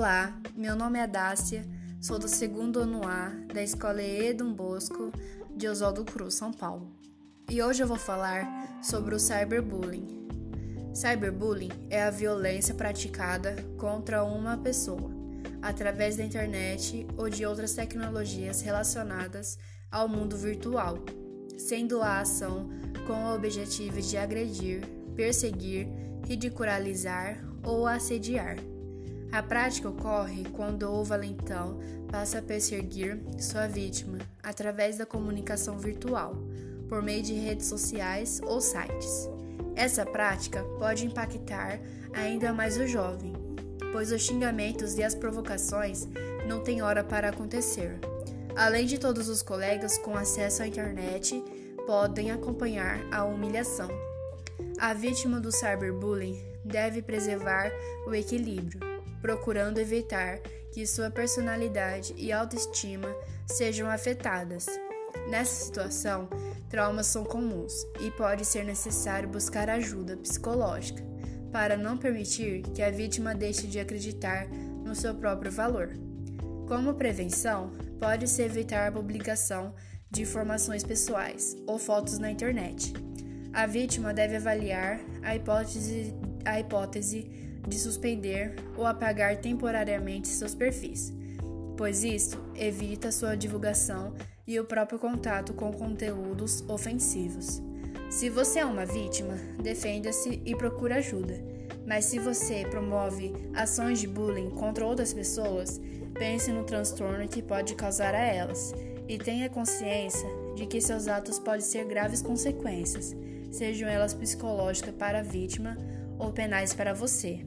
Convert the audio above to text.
Olá, meu nome é Dácia, sou do segundo ano A da Escola Edom Bosco de Oswaldo Cruz, São Paulo. E hoje eu vou falar sobre o cyberbullying. Cyberbullying é a violência praticada contra uma pessoa através da internet ou de outras tecnologias relacionadas ao mundo virtual, sendo a ação com o objetivo de agredir, perseguir, ridicularizar ou assediar. A prática ocorre quando o valentão passa a perseguir sua vítima através da comunicação virtual, por meio de redes sociais ou sites. Essa prática pode impactar ainda mais o jovem, pois os xingamentos e as provocações não têm hora para acontecer. Além de todos os colegas com acesso à internet podem acompanhar a humilhação. A vítima do cyberbullying deve preservar o equilíbrio procurando evitar que sua personalidade e autoestima sejam afetadas. Nessa situação, traumas são comuns e pode ser necessário buscar ajuda psicológica para não permitir que a vítima deixe de acreditar no seu próprio valor. Como prevenção, pode-se evitar a publicação de informações pessoais ou fotos na internet. A vítima deve avaliar a hipótese, a hipótese de suspender ou apagar temporariamente seus perfis, pois isso evita sua divulgação e o próprio contato com conteúdos ofensivos. Se você é uma vítima, defenda-se e procure ajuda. Mas se você promove ações de bullying contra outras pessoas, pense no transtorno que pode causar a elas e tenha consciência de que seus atos podem ser graves consequências, sejam elas psicológicas para a vítima ou penais para você.